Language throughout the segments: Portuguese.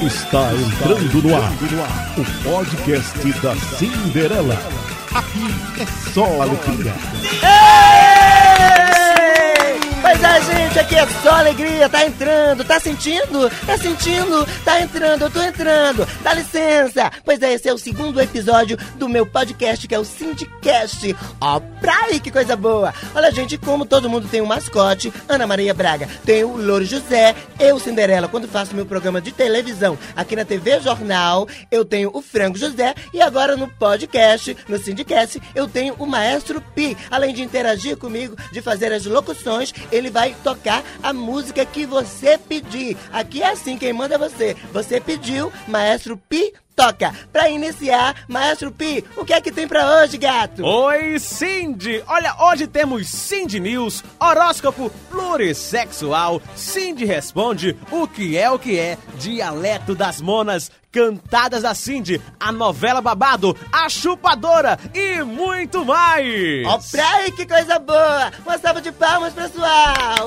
Está entrando no ar o podcast da Cinderela. Aqui é só alegria. Pois é, gente, aqui é só alegria, tá entrando, tá sentindo? Tá sentindo? Tá entrando, eu tô entrando. Dá licença. Pois é, esse é o segundo episódio do meu podcast, que é o Sindicast. Ó, pra aí, que coisa boa. Olha, gente, como todo mundo tem um mascote, Ana Maria Braga tem o Louro José, eu, Cinderela, quando faço meu programa de televisão aqui na TV Jornal, eu tenho o Frango José e agora no podcast, no Sindicast, eu tenho o Maestro Pi. Além de interagir comigo, de fazer as locuções, ele vai tocar a música que você pedir. Aqui é assim, quem manda é você. Você pediu, Maestro Pi toca. Pra iniciar, Maestro Pi, o que é que tem pra hoje, gato? Oi, Cindy! Olha, hoje temos Cindy News, horóscopo plurissexual, Cindy responde o que é o que é, dialeto das monas, cantadas da Cindy, a novela babado, a chupadora e muito mais! Ó, pra aí, que coisa boa! Uma salva de palmas, pessoal!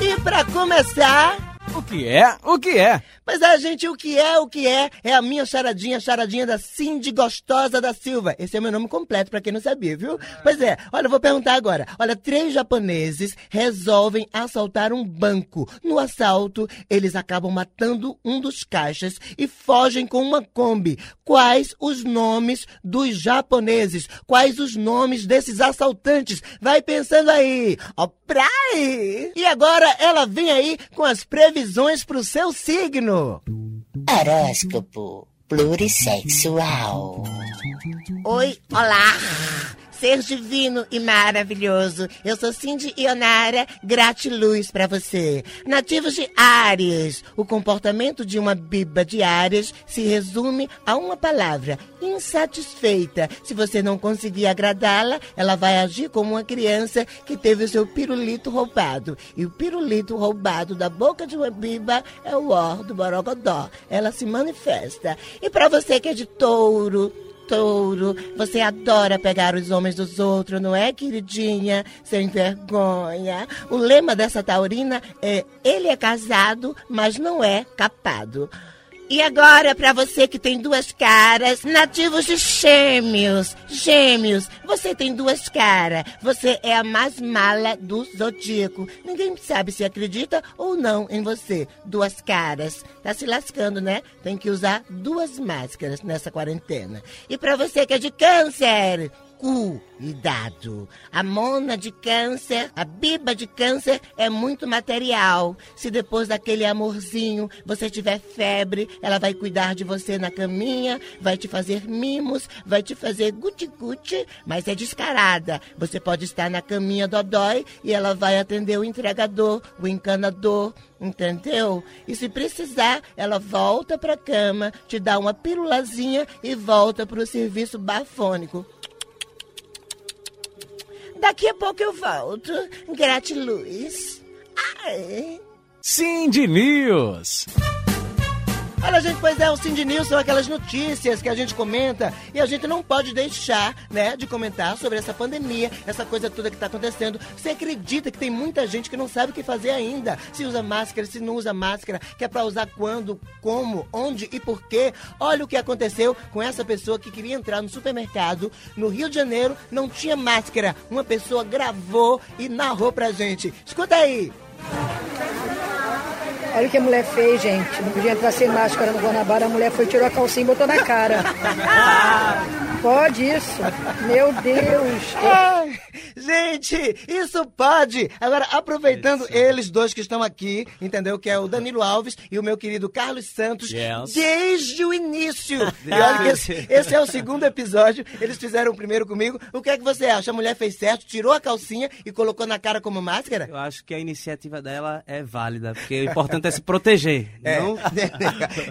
Ei! E pra começar... O que é? O que é? Pois é, gente, o que é, o que é, é a minha charadinha, charadinha da Cindy Gostosa da Silva. Esse é meu nome completo, pra quem não sabia, viu? Pois é, olha, vou perguntar agora. Olha, três japoneses resolvem assaltar um banco. No assalto, eles acabam matando um dos caixas e fogem com uma Kombi. Quais os nomes dos japoneses? Quais os nomes desses assaltantes? Vai pensando aí. Ó, aí. E agora ela vem aí com as previsões pro seu signo. Horóscopo plurissexual. Oi, olá! Ser divino e maravilhoso. Eu sou Cindy Ionara, gratiluz pra você. Nativos de Áries. O comportamento de uma biba de Áries se resume a uma palavra: insatisfeita. Se você não conseguir agradá-la, ela vai agir como uma criança que teve o seu pirulito roubado. E o pirulito roubado da boca de uma biba é o ó do borogodó. Ela se manifesta. E pra você que é de touro, touro. Você adora pegar os homens dos outros, não é, queridinha? Sem vergonha. O lema dessa taurina é: ele é casado, mas não é capado. E agora, para você que tem duas caras, nativos de Gêmeos. Gêmeos, você tem duas caras. Você é a mais mala do zodíaco. Ninguém sabe se acredita ou não em você. Duas caras. Tá se lascando, né? Tem que usar duas máscaras nessa quarentena. E para você que é de câncer, cuidado. A mona de câncer, a biba de câncer é muito material. Se depois daquele amorzinho você tiver febre, ela vai cuidar de você na caminha, vai te fazer mimos, vai te fazer guti-guti, mas é descarada. Você pode estar na caminha dodói e ela vai atender o entregador, o encanador, entendeu? E se precisar, ela volta pra cama, te dá uma pílulazinha e volta pro serviço bafônico. Daqui a pouco eu volto. Gratiluz. Ai. Cindy News. Olha, gente, pois é, o Cindy News são aquelas notícias que a gente comenta e a gente não pode deixar, né, de comentar sobre essa pandemia, essa coisa toda que tá acontecendo. Você acredita que tem muita gente que não sabe o que fazer ainda? Se usa máscara, se não usa máscara, que é pra usar quando, como, onde e por quê? Olha o que aconteceu com essa pessoa que queria entrar no supermercado no Rio de Janeiro, não tinha máscara. Uma pessoa gravou e narrou pra gente. Escuta aí. Olha o que a mulher fez, gente. Não podia entrar sem máscara no Guanabara. A mulher foi, tirou a calcinha e botou na cara. Pode isso? Meu Deus. Gente, isso pode! Agora, aproveitando eles dois que estão aqui, entendeu? Que é o Danilo Alves e o meu querido Carlos Santos, Yes. desde o início. E olha que esse, esse é o segundo episódio, eles fizeram o primeiro comigo. O que é que você acha? A mulher fez certo, tirou a calcinha e colocou na cara como máscara? Eu acho que a iniciativa dela é válida, porque o importante é se proteger. Não...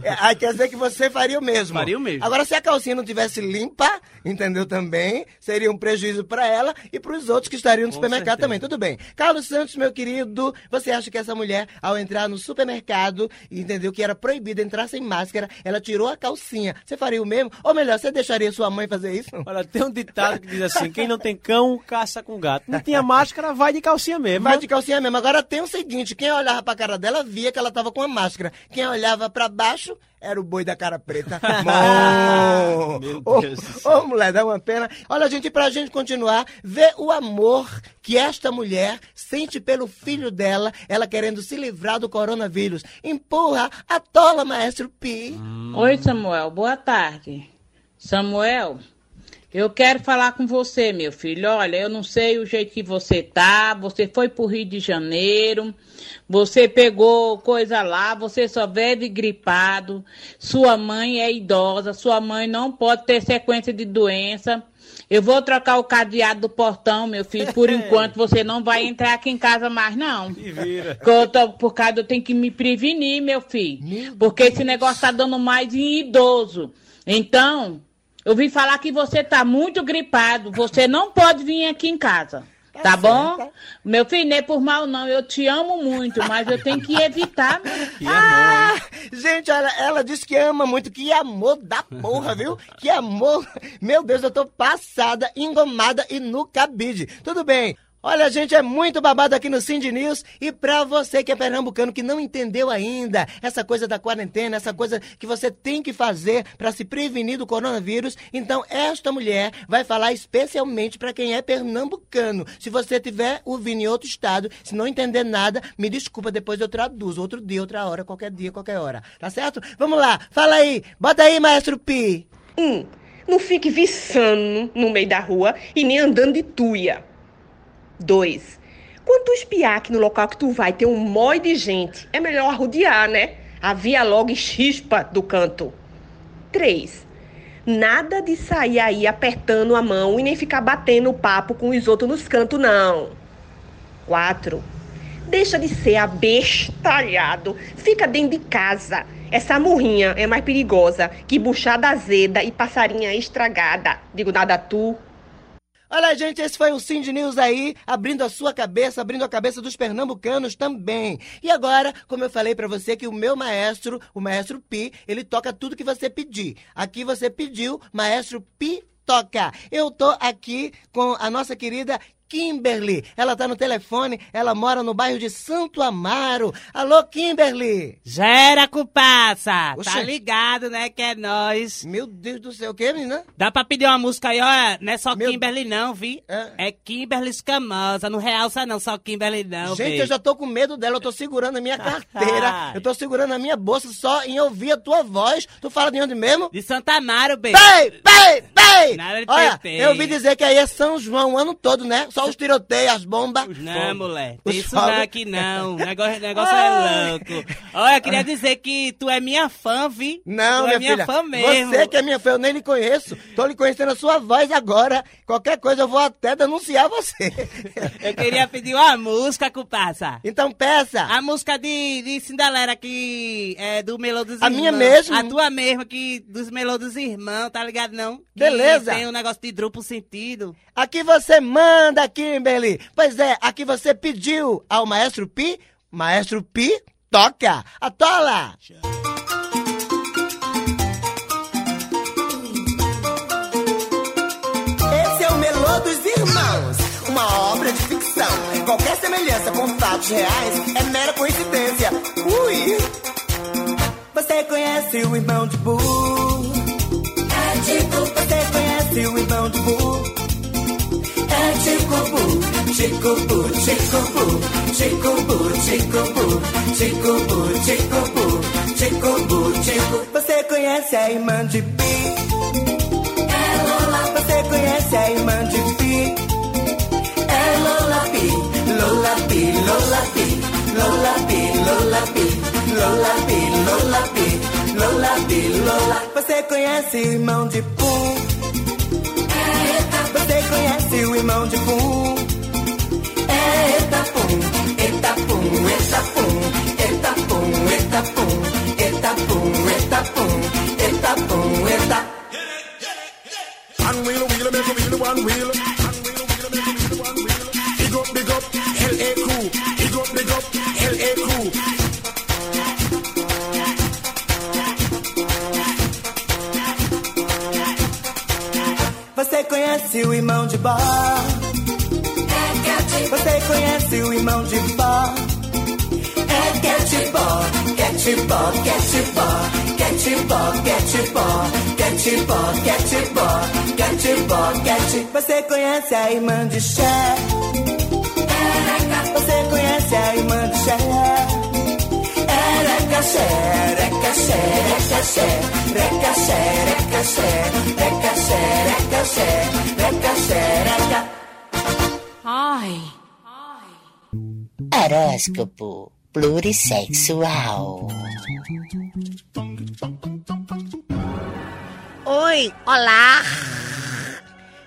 É, quer dizer que você faria o mesmo. Faria o mesmo. Agora, se a calcinha não tivesse limpa, entendeu também? Seria um prejuízo para ela e para os outros que estariam no Com supermercado certeza. também. Tudo bem. Carlos Santos, meu querido, você acha que essa mulher, ao entrar no supermercado, entendeu que era proibido entrar sem máscara, ela tirou a calcinha. Você faria o mesmo? Ou melhor, você deixaria sua mãe fazer isso? Olha, tem um ditado que diz assim: quem não tem cão, caça com gato. Não tinha máscara, vai de calcinha mesmo. Vai de calcinha mesmo. Agora tem o seguinte: quem olhava pra cara dela via que ela tava com a máscara. Quem olhava pra baixo era o boi da cara preta. Ô, Deus do Ô, mulher, dá uma pena. Olha, gente, pra gente continuar, ver o amor que esta mulher sente pelo filho dela, ela querendo se livrar do coronavírus. Empurra, atola, maestro Pi. Oi, Samuel, boa tarde. Samuel, eu quero falar com você, meu filho. Olha, eu não sei o jeito que você tá. Você foi pro Rio de Janeiro, você pegou coisa lá, você só vive gripado. Sua mãe é idosa, sua mãe não pode ter sequência de doença. Eu vou trocar o cadeado do portão, meu filho. Por enquanto, você não vai entrar aqui em casa mais, não. E vira. Porque eu tô- por causa eu tenho que me prevenir, meu filho. porque esse negócio tá dando mais em idoso. Então, eu vim falar que você tá muito gripado. Você não pode vir aqui em casa. Tá bom? Meu filho, não é por mal, não. Eu te amo muito, mas eu tenho que evitar. Que Ah, gente, olha, ela disse que ama muito. Que amor da porra, viu? Que amor. Meu Deus, eu tô passada, engomada e no cabide. Tudo bem. Olha, gente, é muito babado aqui no Cindy News. E pra você que é pernambucano, que não entendeu ainda essa coisa da quarentena, essa coisa que você tem que fazer pra se prevenir do coronavírus, então esta mulher vai falar especialmente pra quem é pernambucano. Se você tiver ouvindo em outro estado, se não entender nada, me desculpa, depois eu traduzo. Outro dia, outra hora, qualquer dia, qualquer hora. Tá certo? Vamos lá, fala aí. Bota aí, maestro Pi. Um, não fique viçando no meio da rua e nem andando de tuia. Dois, quando tu espiar que no local que tu vai tem um mói de gente, é melhor arrodear, né? Avia logo chispa do canto. Três, nada de sair aí apertando a mão e nem ficar batendo papo com os outros nos cantos, não. Quatro, deixa de ser abestalhado. Fica dentro de casa. Essa murrinha é mais perigosa que buchada azeda e passarinha estragada. Digo nada tu. Olha, gente, esse foi o Cindy News aí, abrindo a sua cabeça, abrindo a cabeça dos pernambucanos também. E agora, como eu falei pra você, que o meu maestro, o maestro Pi, ele toca tudo que você pedir. Aqui você pediu, maestro Pi toca. Eu tô aqui com a nossa querida Kimberly. Ela tá no telefone, ela mora no bairro de Santo Amaro. Alô, Kimberly! Gera, cupassa! Tá ligado, né? Que é nós. Meu Deus do céu, o que, menina? Dá pra pedir uma música aí, olha, não é só Meu- Kimberly não, vi? É. É, Kimberly Escamosa, não realça não, só Kimberly não, Gente, vi. eu já tô com medo dela, eu tô segurando a minha carteira, eu tô segurando a minha bolsa só em ouvir a tua voz. Tu fala de onde mesmo? De Santa Amaro, bem. Pei, pei, pei! Nada de Olha, pei, eu ouvi dizer que aí é São João o ano todo, né? Só os tiroteios, as bombas. Não, mulher, tem isso fogos. não aqui não. O negócio, negócio é louco. Olha, eu queria dizer que tu é minha fã, vi? Não, tu minha é minha filha. fã mesmo. Você que é minha fã, eu nem lhe conheço. Tô lhe conhecendo a sua voz agora. Qualquer coisa eu vou até denunciar você. Eu queria pedir uma música, cupassa. Então peça. A música de, de Cinderela que é do Melô dos A Irmãos. minha mesmo? A tua mesma, que dos Melô dos Irmãos, tá ligado não? Que Beleza. Tem um negócio de duplo sentido. Aqui você manda, Kimberly. Pois é, aqui você pediu ao Maestro Pi. Maestro Pi, toca. Atola. Esse é o Melô dos Irmãos, uma obra de ficção. Qualquer semelhança com fatos reais é mera coincidência. Ui! Você conhece o irmão de Boo? É tipo, você conhece o irmão de Boo? Chico Boo, Chico Boo, Chico Boo, Chico Boo, Chico. Você conhece a irmã de Pi? É Lola. Você conhece a irmã de Pi? É Lola Pi, Lola Pi, Lola Pi, Lola Pi, Lola Pi, Lola Pi, Lola Pi, Lola Pi, Lola. Você conhece irmão de Pum? mão de pum. É etapum, etapum, etapum, etapum, etapum, etapum, etapum, etapum, etapum. One wheel, wheel, make a wheel, one wheel. One wheel, wheel, make a wheel, one wheel. Big up, big up, L.A. crew. Big up, big up, L.A. crew. conhece o irmão de bar. Catibó, Catibó, Catibó, Catibó, Catibó, Catibó, Catibó, Cat. Você conhece a irmã de Xé? Você conhece a irmã de Xé? Ereca Xé, Ereca Xé, Ereca Xé, Ereca Xé, Ereca Xé, Ereca Xé, Ereca Xé, Ereca Xé, Ereca. Ai. Horóscopo plurissexual. Oi, olá!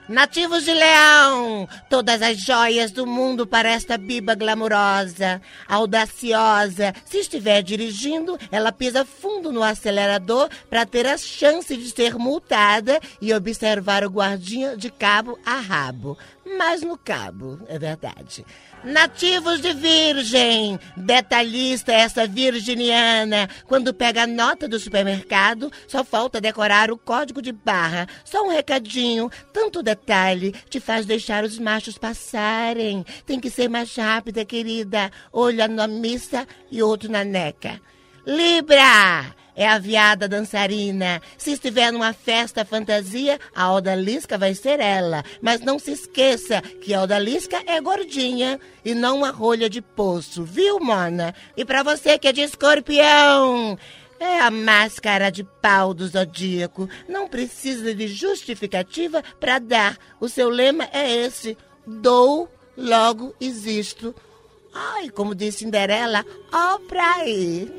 Nativos de Leão, todas as joias do mundo para esta biba glamurosa, audaciosa. Se estiver dirigindo, ela pisa fundo no acelerador para ter a chance de ser multada e observar o guardinha de cabo a rabo. Mas no cabo, é verdade. Nativos de Virgem, detalhista essa virginiana. Quando pega a nota do supermercado, só falta decorar o código de barra. Só um recadinho, tanto detalhe te faz deixar os machos passarem. Tem que ser mais rápida, querida. Olho na missa e outro na neca. Libra! É a viada dançarina. Se estiver numa festa fantasia, a Odalisca vai ser ela. Mas não se esqueça que a Odalisca é gordinha e não uma rolha de poço, viu, Mona? E pra você que é de escorpião, é a máscara de pau do zodíaco. Não precisa de justificativa para dar. O seu lema é esse: dou, logo existo. Ai, como disse Cinderela, ó pra aí.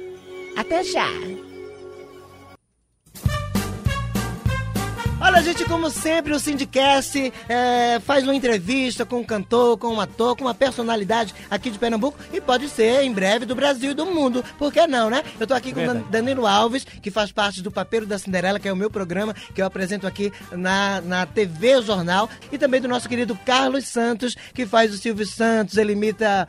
Até já. Olha, gente, como sempre, o Sindicast é, faz uma entrevista com um cantor, com um ator, com uma personalidade aqui de Pernambuco e pode ser em breve do Brasil e do mundo. Por que não, né? Eu tô aqui com Dan- Danilo Alves, que faz parte do Papeiro da Cinderela, que é o meu programa que eu apresento aqui na, na TV Jornal, e também do nosso querido Carlos Santos, que faz o Silvio Santos, ele imita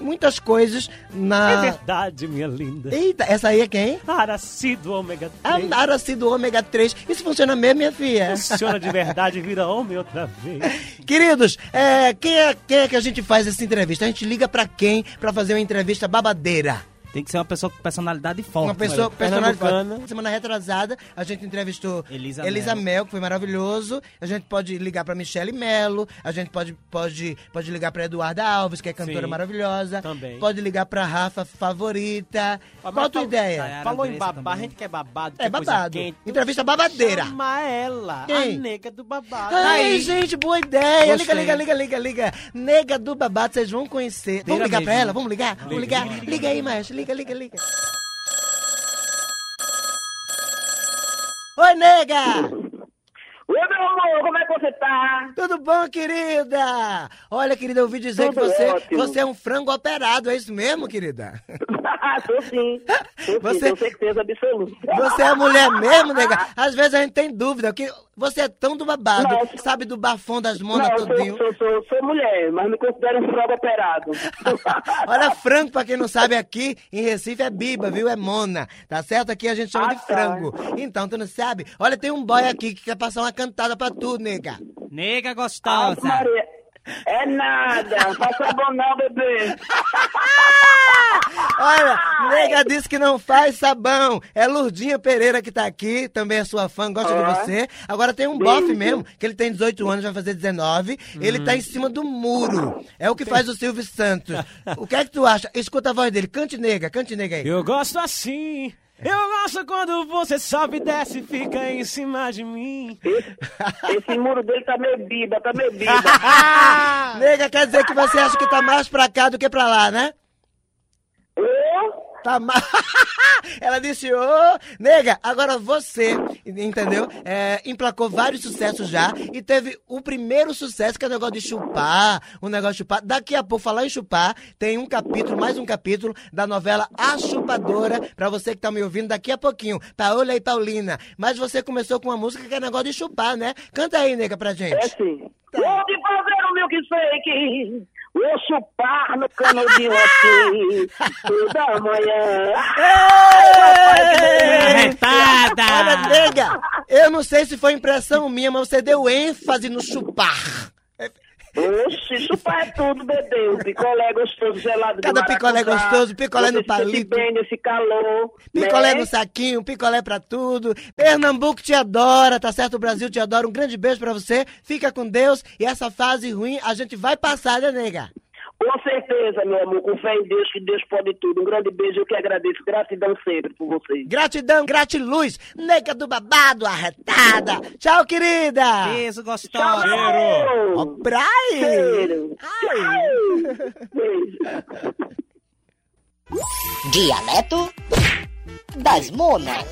muitas coisas na. É verdade, minha linda. Eita, essa aí é quem? Aracido ômega A 3. Araci do ômega 3. Isso funciona mesmo, minha filha? Funciona de verdade vira homem outra vez. Queridos, é, quem, é, quem é que a gente faz essa entrevista? A gente liga pra quem pra fazer uma entrevista babadeira? Tem que ser uma pessoa com personalidade forte. Uma pessoa, né? personagem. Pernambucana. Semana retrasada, a gente entrevistou Elisa Elisa Mel. Mel, que foi maravilhoso. A gente pode ligar pra Michele Melo. A gente pode, pode, pode ligar pra Eduarda Alves, que é cantora Sim, maravilhosa. também. Pode ligar pra Rafa Favorita. Mas Qual a tua ideia? Falou em babá, a gente quer babado, É quer coisa babado. quente. Entrevista babadeira. Chama ela, Quem? a nega do babado. Ai, Aí. gente, boa ideia. Liga, Gostei. liga, liga, liga, liga. Nega do babado, vocês vão conhecer. Vamos ligar pra mesmo. ela? Vamos ligar? Vamos ligar? Liga aí, maestro. Liga, liga, liga. Oi, nega! Oi, meu amor, como é que você tá? Tudo bom, querida? Olha, querida, eu ouvi dizer Tudo que você, ótimo. você é um frango operado, é isso mesmo, querida? Sou sim. Sim, Você- tenho certeza absoluta. Você é mulher mesmo, nega? Às vezes a gente tem dúvida, que você é tão do babado, Não. sabe do bafão das monas eu todinho. sou, sou, sou, sou mulher, mas me considero um frango operado. Olha, frango, pra quem não sabe, aqui em Recife é biba, viu? É mona. Tá certo? Aqui a gente chama Ah, de tá. frango. Então, tu não sabe? Olha, tem um boy aqui que quer passar uma cantada pra tu, nega. Nega gostosa. Maria. É nada, passa bom não, bebê. Olha, nega disse que não faz sabão. É Lurdinha Pereira que tá aqui, também é sua fã, gosta de você. Agora tem um Beijo. bofe mesmo, que ele tem 18 anos, vai fazer 19. Ele tá em cima do muro. É o que faz o Silvio Santos. O que é que tu acha? Escuta a voz dele. Cante nega, cante nega aí. Eu gosto assim. Eu gosto quando você sobe e desce e fica em cima de mim. Esse, esse muro dele tá meio biba, tá meio biba. Nega, quer dizer que você acha que tá mais pra cá do que pra lá, né? Tá mais. Ela disse, ô, nega, agora você, entendeu? É, emplacou vários sucessos já e teve o primeiro sucesso, que é o negócio de chupar, o negócio de chupar. Daqui a pouco, falar em chupar, tem um capítulo, mais um capítulo da novela A Chupadora, pra você que tá me ouvindo daqui a pouquinho. Paola e Paulina. Mas você começou com uma música que é negócio de chupar, né? Canta aí, nega, pra gente. É sim. Vou te fazer um milkshake. Ouço par no canudinho aqui, toda manhã. Arretada! Olha, nega, eu não sei se foi impressão minha, mas você deu ênfase no chupar. Oxi, chupar é tudo, bebê. O picolé gostoso, gelado Cada picolé maracujá. gostoso, picolé no palito. bem nesse calor. Picolé né? no saquinho, picolé pra tudo. Pernambuco te adora, tá certo? O Brasil te adora. Um grande beijo pra você. Fica com Deus. E essa fase ruim a gente vai passar, né, nega? Com certeza, meu amor, com fé em Deus, que Deus pode tudo. Um grande beijo, eu que agradeço. Gratidão sempre por vocês. Gratidão, gratiluz. Nega do babado, arretada. Tchau, querida. Beijo gostosa. Cheiro. Ó, Brai. Cheiro. Dialeto das Monas.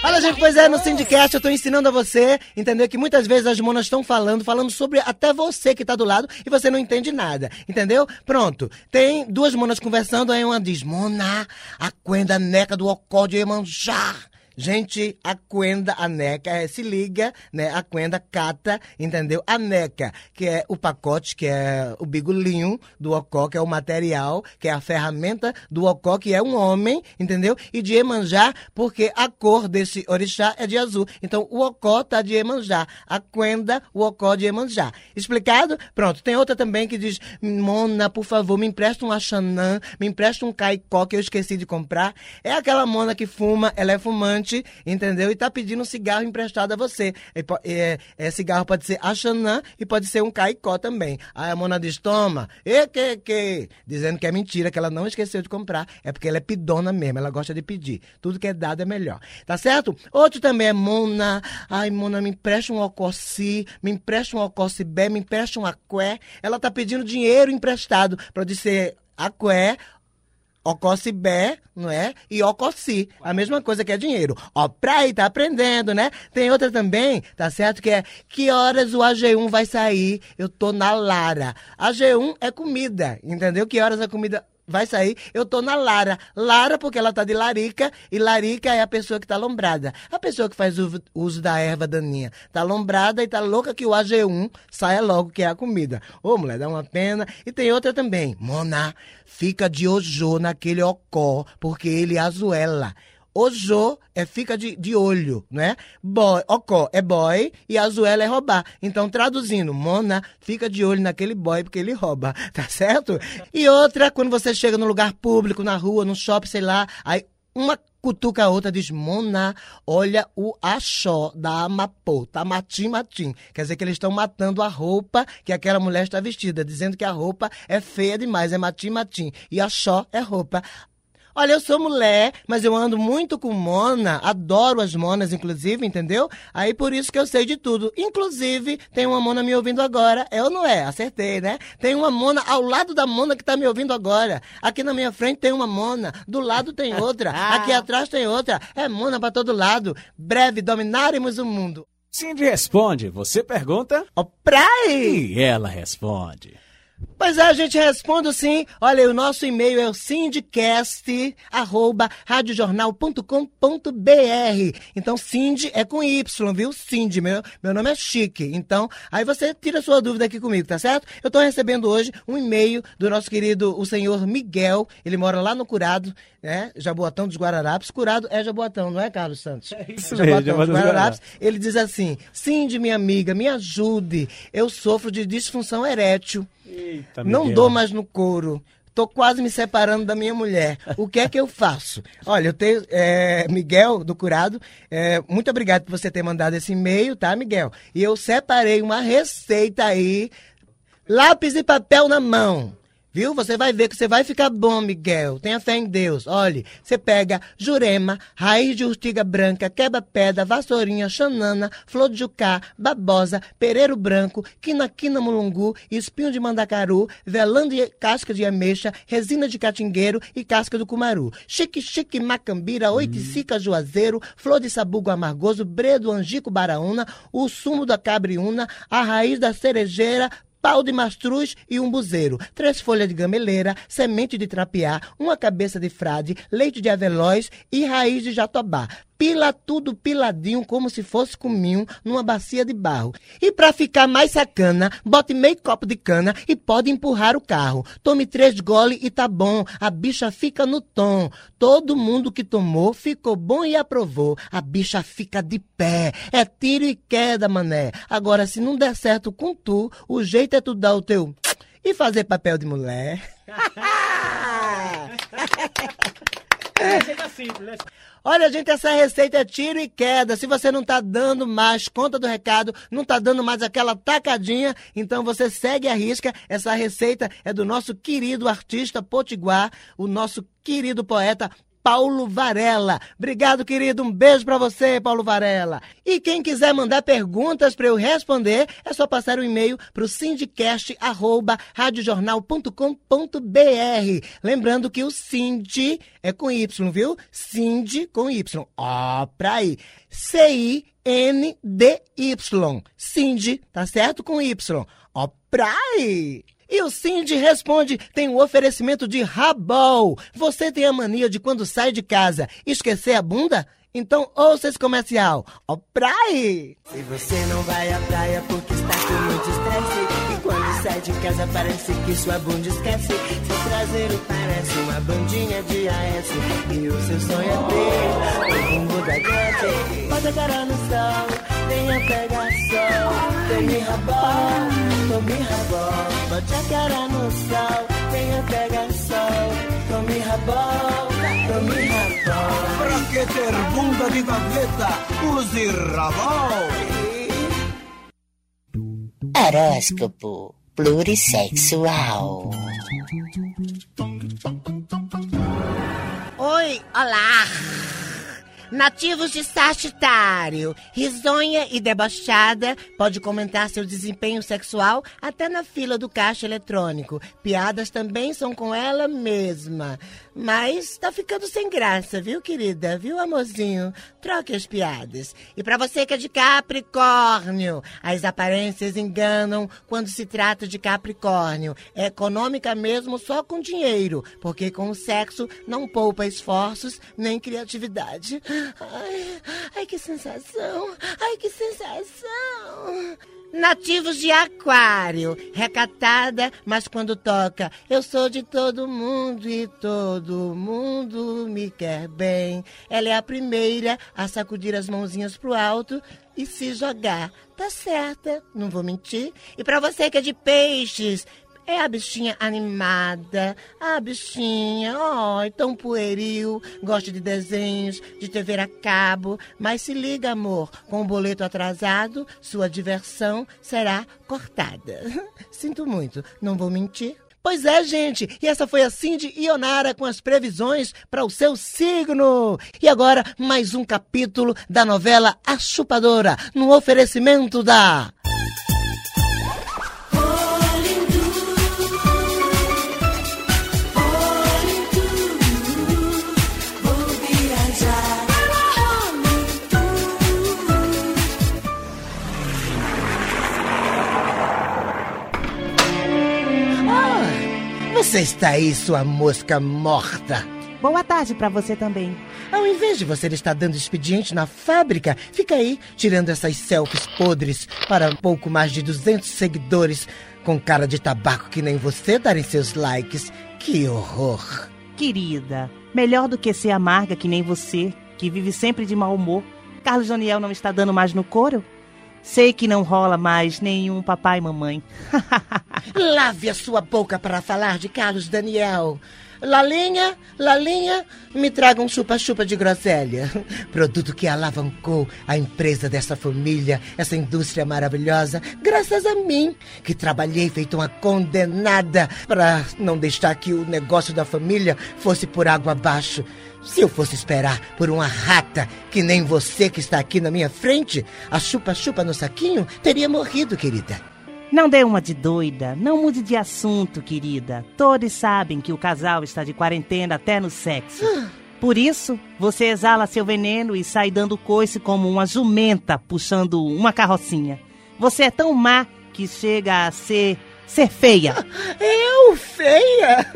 Fala, gente, pois é, no Syndicast eu tô ensinando a você, entendeu? Que muitas vezes as monas estão falando, falando sobre até você que tá do lado e você não entende nada, entendeu? Pronto, tem duas monas conversando, aí uma diz, Mona, a quenda neca do ocó de Iemanjá. Gente, a quenda, a neca, é, se liga, né? A quenda cata, entendeu? A neca, que é o pacote, que é o bigolinho do ocó, que é o material, que é a ferramenta do ocó, que é um homem, entendeu? E de Emanjá, porque a cor desse orixá é de azul. Então, o ocó tá de Emanjá. A quenda, o ocó de Emanjá. Explicado? Pronto. Tem outra também que diz, Mona, por favor, me empresta um axanã, me empresta um caicó que eu esqueci de comprar. É aquela mona que fuma, ela é fumante, entendeu? E tá pedindo um cigarro emprestado a você. E po- É, é, cigarro pode ser axanã e pode ser um caicó também. Aí a mona diz, toma, e que que? Dizendo que é mentira, que ela não esqueceu de comprar. É porque ela é pidona mesmo, ela gosta de pedir. Tudo que é dado é melhor. Tá certo? Outro também é mona. Ai, mona, me empresta um ocossi, me empresta um ococibé, me empresta um aqué. Ela tá pedindo dinheiro emprestado para dizer aqué, Ococibé, não é? E Ocossi, a mesma coisa que é dinheiro. Ó, pra aí, tá aprendendo, né? Tem outra também, tá certo? Que é, que horas o AG1 vai sair? Eu tô na Lara. AG1 é comida, entendeu? Que horas a comida vai sair? Eu tô na Lara. Lara porque ela tá de larica, e larica é a pessoa que tá lombrada. A pessoa que faz uso, uso da erva daninha. Tá lombrada e tá louca que o AG1 saia logo, que é a comida. Ô, mulher, dá uma pena. E tem outra também. Mona, fica de ojô naquele ocó, porque ele azuela. Ojô é fica de, de olho, né? Boy, ocó é boy e azuela é roubar. Então, traduzindo, Mona fica de olho naquele boy porque ele rouba, tá certo? E outra, quando você chega num lugar público, na rua, no shopping, sei lá, aí uma cutuca a outra, diz, Mona, olha o axó da Amapô, tá matim, matim. Quer dizer que eles estão matando a roupa que aquela mulher está vestida, dizendo que a roupa é feia demais, é matim, matim. E axó é roupa. Olha, eu sou mulher, mas eu ando muito com mona, adoro as monas, inclusive, entendeu? Aí por isso que eu sei de tudo. Inclusive, tem uma mona me ouvindo agora. É ou não é? Acertei, né? Tem uma mona ao lado da mona que tá me ouvindo agora. Aqui na minha frente tem uma mona, do lado tem outra, aqui atrás tem outra. É mona pra todo lado. Breve dominaremos o mundo. Cindy responde, você pergunta? Ó, praia! E ela responde. Pois é, a gente responde sim. Olha, o nosso e-mail é o sindicast.radiojornal.com.br. Então, Cindy é com Y, viu? Cindy, meu, meu nome é Chique. Então, aí você tira sua dúvida aqui comigo, tá certo? Eu tô recebendo hoje um e-mail do nosso querido, o senhor Miguel. Ele mora lá no Curado, né? Jaboatão dos Guararapes. Curado é Jaboatão, não é, Carlos Santos? É isso mesmo, Jaboatão dos Guararapes. Ele diz assim, Cindy, minha amiga, me ajude. Eu sofro de disfunção erétil. Eita, Não dou mais no couro. Tô quase me separando da minha mulher. O que é que eu faço? Olha, eu tenho. é, Miguel, do Curado, é, muito obrigado por você ter mandado esse e-mail, tá, Miguel? E eu separei uma receita aí. Lápis e papel na mão. Viu? Você vai ver que você vai ficar bom, Miguel. Tenha fé em Deus. Olhe, você pega jurema, raiz de urtiga branca, quebra-pedra, vassourinha, xanana, flor de jucá, babosa, pereiro branco, quina-quina mulungu, espinho de mandacaru, velã de casca de ameixa, resina de catingueiro e casca do cumaru. Chique-chique macambira, oiticica juazeiro, flor de sabugo amargoso, bredo angico baraúna, o sumo da cabriúna, a raiz da cerejeira, pau de mastruz e um buzeiro, três folhas de gameleira, semente de trapiá, uma cabeça de frade, leite de avelóis e raiz de jatobá. Pila tudo piladinho como se fosse cominho numa bacia de barro. E para ficar mais sacana, bote meio copo de cana e pode empurrar o carro. Tome três gole e tá bom, a bicha fica no tom. Todo mundo que tomou ficou bom e aprovou. A bicha fica de pé. É tiro e queda, mané. Agora, se não der certo com tu, o jeito é tu dar o teu e fazer papel de mulher. Receita simples, né? Olha, gente, essa receita é tiro e queda. Se você não tá dando mais conta do recado, não tá dando mais aquela tacadinha, então você segue a risca. Essa receita é do nosso querido artista potiguar, o nosso querido poeta Paulo Varela. Obrigado, querido. Um beijo para você, Paulo Varela. E quem quiser mandar perguntas para eu responder, é só passar o um e-mail para o sindicast@radiojornal.com.br. Lembrando que o Sind é com Y, viu? Sind com Y. Ó, pra aí. C-I N-D-Y. Cindy, tá certo? Com Y. Ó, pra aí. E o Cindy responde: tem um oferecimento de Rabol. Você tem a mania de quando sai de casa esquecer a bunda? Então ouça esse comercial. Ó, praia! Se você não vai à praia porque está com muito estresse E quando sai de casa parece que sua bunda esquece Seu traseiro parece uma bandinha de AS E o seu sonho é ter o bumbo da Gretchen Bota a cara no sol, venha pegar sol Tome rabão, tome rabão Bote a cara no sol, venha pegar sol Tome rabão, tome rabão Pra que ter bunda de gaveta? Use rabão. Horóscopo plurissexual. Oi, olá! Nativos de Sagitário, risonha e debochada, pode comentar seu desempenho sexual até na fila do caixa eletrônico. Piadas também são com ela mesma. Mas tá ficando sem graça, viu, querida? Viu, amorzinho? Troque as piadas. E para você que é de Capricórnio, as aparências enganam quando se trata de Capricórnio. É econômica mesmo só com dinheiro, porque com o sexo não poupa esforços nem criatividade. Ai, ai que sensação! Ai, que sensação! Nativos de Aquário, recatada, mas quando toca, eu sou de todo mundo e todo mundo me quer bem. Ela é a primeira a sacudir as mãozinhas pro alto e se jogar. Tá certa, não vou mentir. E para você que é de peixes, é a bichinha animada, a bichinha, ó, tão pueril, gosta de desenhos, de TV a cabo, mas se liga, amor, com o boleto atrasado, sua diversão será cortada. Sinto muito, não vou mentir. Pois é, gente, e essa foi a Cindy Ionara com as previsões para o seu signo. E agora, mais um capítulo da novela A Chupadora, no oferecimento da. Você está aí, sua mosca morta. Boa tarde para você também. Ao invés de você estar dando expediente na fábrica, fica aí tirando essas selfies podres para um pouco mais de 200 seguidores com cara de tabaco que nem você darem seus likes. Que horror. Querida, melhor do que ser amarga que nem você, que vive sempre de mau humor. Carlos Joniel não está dando mais no couro? Sei que não rola mais nenhum papai e mamãe. Lave a sua boca para falar de Carlos Daniel. Lalinha, Lalinha, me traga um chupa-chupa de groselha. Produto que alavancou a empresa dessa família, essa indústria maravilhosa, graças a mim, que trabalhei feito uma condenada para não deixar que o negócio da família fosse por água abaixo. Se eu fosse esperar por uma rata que nem você que está aqui na minha frente, a chupa-chupa no saquinho teria morrido, querida. Não dê uma de doida, não mude de assunto, querida. Todos sabem que o casal está de quarentena até no sexo. Por isso, você exala seu veneno e sai dando coice como uma jumenta puxando uma carrocinha. Você é tão má que chega a ser ser feia. Eu, feia?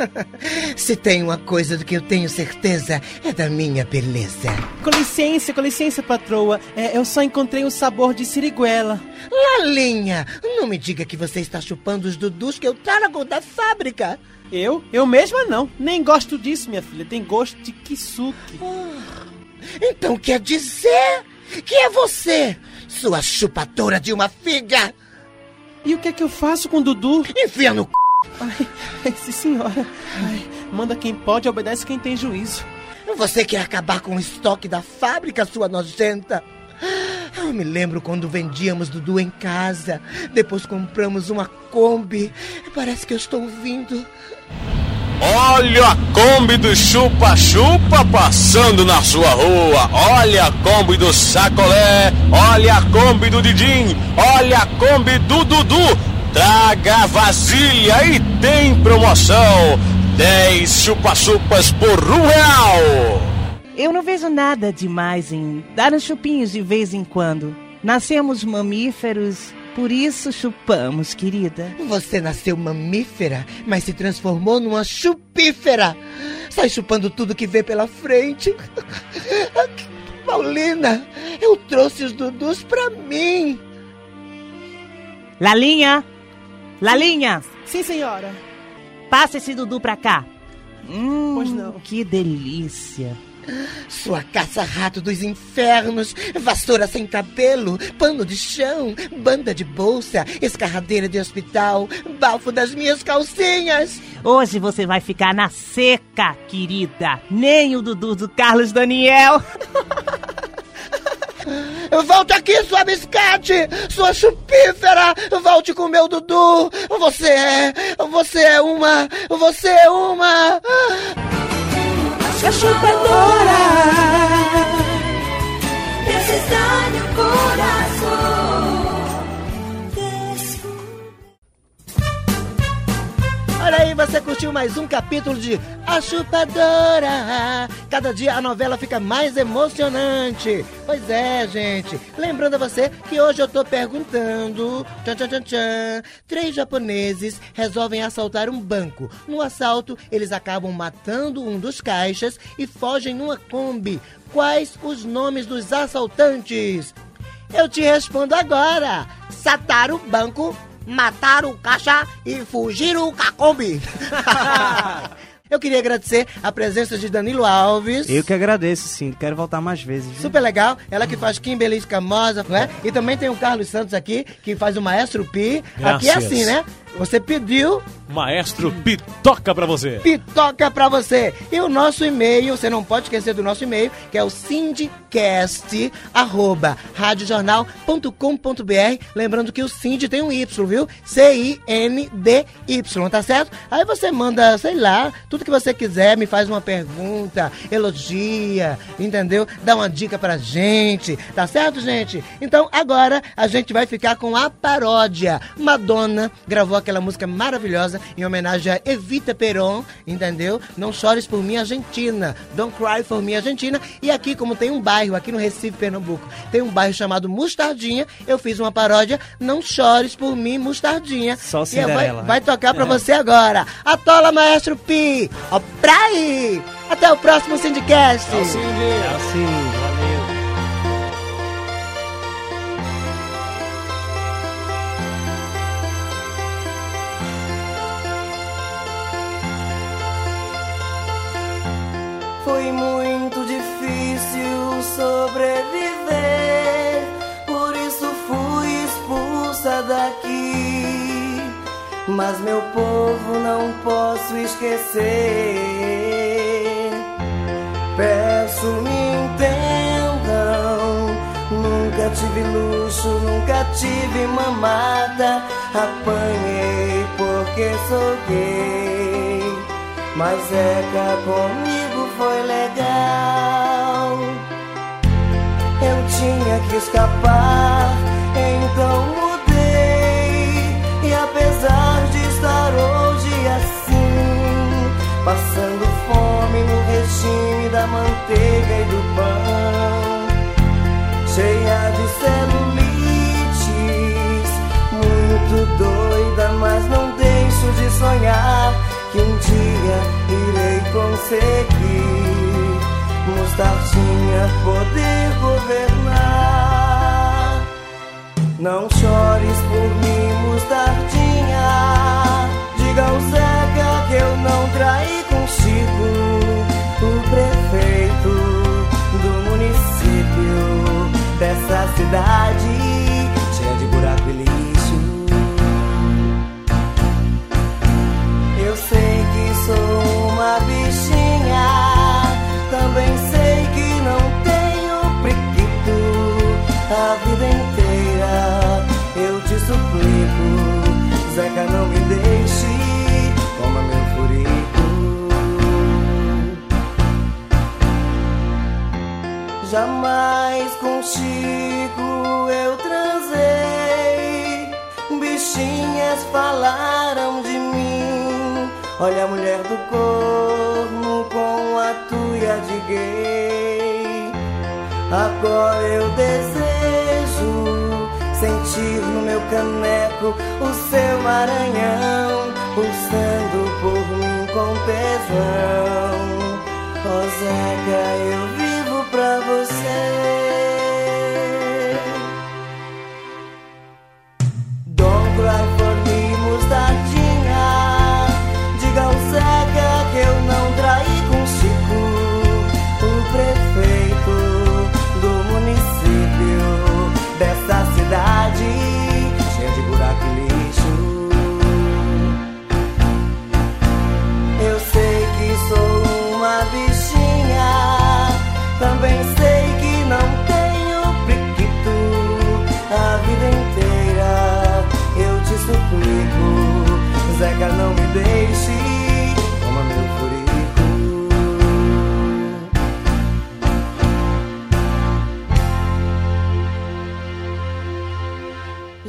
Se tem uma coisa do que eu tenho certeza, é da minha beleza. Com licença, com licença, patroa. É, eu só encontrei o sabor de siriguela. Lalinha, não me diga que você está chupando os dudus que eu trago da fábrica. Eu? Eu mesma não. Nem gosto disso, minha filha. Tem gosto de kisuke. Então quer dizer que é você, sua chupadora de uma figa. E o que é que eu faço com o Dudu? Enfia no c... Ai, ai, sim, senhora. Ai, manda quem pode, obedece quem tem juízo. Você quer acabar com o estoque da fábrica, sua nojenta? Eu me lembro quando vendíamos Dudu em casa. Depois compramos uma Kombi. Parece que eu estou ouvindo. Olha a Kombi do Chupa-Chupa passando na sua rua. Olha a Kombi do Sacolé. Olha a Kombi do Didim. Olha a Kombi do Dudu. Traga a vasilha e tem promoção. 10 chupa-chupas por um real. Eu não vejo nada demais em dar uns chupinhos de vez em quando. Nascemos mamíferos, por isso chupamos, querida. Você nasceu mamífera, mas se transformou numa chupífera. Sai chupando tudo que vê pela frente. Paulina, eu trouxe os Dudus pra mim. Lalinha! Lalinha! Sim, senhora. Passa esse Dudu pra cá. Hum, Pois não. Que delícia. Sua caça-rato dos infernos, vassoura sem cabelo, pano de chão, banda de bolsa, escarradeira de hospital, bafo das minhas calcinhas. Hoje você vai ficar na seca, querida. Nem o Dudu do Carlos Daniel. Volte aqui, sua biscate, sua chupífera, volte com o meu Dudu. Você é, você é uma, você é uma. A curtiu mais um capítulo de A Chupadora. Cada dia a novela fica mais emocionante. Pois é, gente. Lembrando a você que hoje eu tô perguntando. Tchan, tchan, tchan, tchan. Três japoneses resolvem assaltar um banco. No assalto, eles acabam matando um dos caixas e fogem numa Kombi. Quais os nomes dos assaltantes? Eu te respondo agora. Sataram o banco, mataram o caixa e fugiram com a Kombi. Eu queria agradecer a presença de Danilo Alves. Eu que agradeço, sim. Quero voltar mais vezes. viu? Super legal, ela que faz Kimberly Escamosa, né? E também tem o Carlos Santos aqui, que faz o Maestro Pi. Aqui é Graças. assim, né? Você pediu, Maestro Pitoca pra você. pitoca pra você. E o nosso e-mail, você não pode esquecer do nosso e-mail, que é o sindicast, arroba, radiojornal.com.br. Lembrando que o Sind tem um Y, viu? C-I-N-D-Y, tá certo? Aí você manda, sei lá, tudo que você quiser, me faz uma pergunta, elogia, entendeu? Dá uma dica pra gente, tá certo, gente? Então agora a gente vai ficar com a paródia. Madonna gravou aquela música maravilhosa em homenagem a Evita Peron, entendeu? Não chores por mim, Argentina. Don't cry for me, Argentina. E aqui, como tem um bairro aqui no Recife, Pernambuco, tem um bairro chamado Mostardinha, eu fiz uma paródia, Não chores por mim, Mostardinha. Só E vai, Cinderela. vai tocar pra É. você agora. Atola, Maestro Pi. Ó, pra aí. Até o próximo Sindicast. Cindy. Tchau, Cindy. Foi muito difícil sobreviver, por isso fui expulsa daqui. Mas meu povo não posso esquecer. Peço me entendam, nunca tive luxo, nunca tive mamada. Apanhei porque sou gay. Mas Zeca comigo tinha que escapar, então mudei. E apesar de estar hoje assim, passando fome no regime da manteiga e do pão, cheia de celulites, muito doida, mas não canso de sonhar que um dia irei conseguir Mostardinha poder governar. Não chores por mim, Mostardinha. Diga ao Zeca que eu não traí consigo o prefeito do município dessa cidade Jamais contigo eu transei. Bichinhas falaram de mim. Olha a mulher do corno com a tuia de gay. Agora eu desejo sentir no meu caneco o seu maranhão pulsando por mim com tesão. Ó Zeca, eu vivo pra você.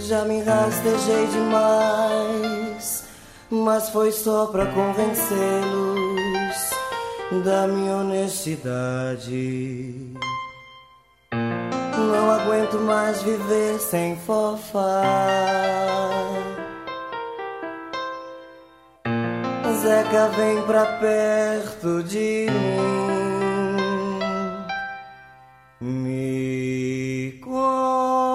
já me rastejei demais, mas foi só pra convencê-los da minha honestidade. Não aguento mais viver sem fofa. Zeca vem pra perto de mim. Me conta.